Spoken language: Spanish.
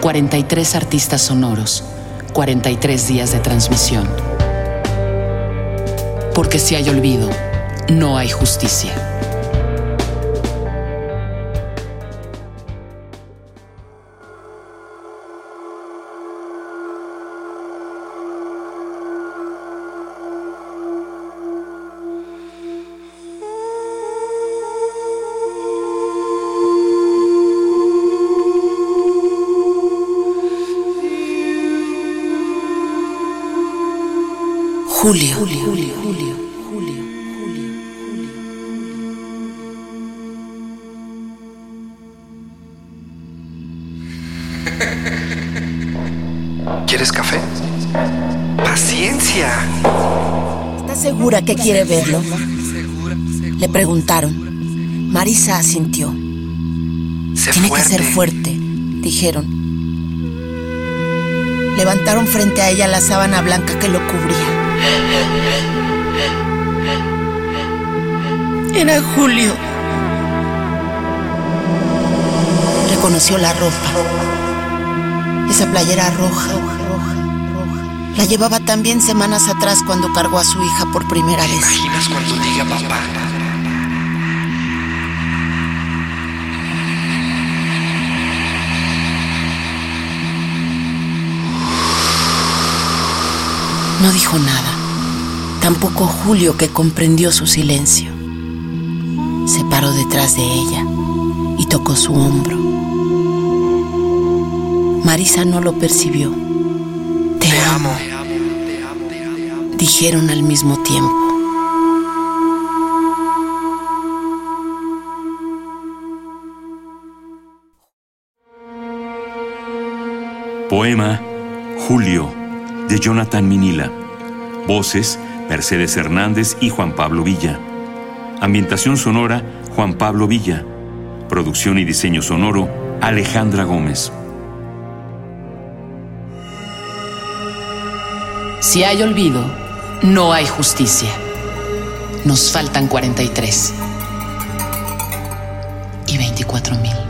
43 artistas sonoros, 43 días de transmisión. Porque si hay olvido, no hay justicia. Julio. Julio. Julio. Julio. Julio. ¿Quieres café? Paciencia. ¿Estás segura que quiere verlo? Le preguntaron. Marisa asintió. Sé Tiene fuerte. que ser fuerte, dijeron. Levantaron frente a ella la sábana blanca que lo cubría. Era Julio. Reconoció la ropa. Esa playera roja. La llevaba también semanas atrás cuando cargó a su hija por primera vez. ¿Imaginas cuando diga papá? No dijo nada. Tampoco Julio que comprendió su silencio. Se paró detrás de ella y tocó su hombro. Marisa no lo percibió. Te, Te amo, amo. dijeron al mismo tiempo. Poema Julio de Jonathan Minila. Voces Mercedes Hernández y Juan Pablo Villa. Ambientación sonora Juan Pablo Villa. Producción y diseño sonoro Alejandra Gómez. Si hay olvido, no hay justicia. Nos faltan 43. Y 24 mil.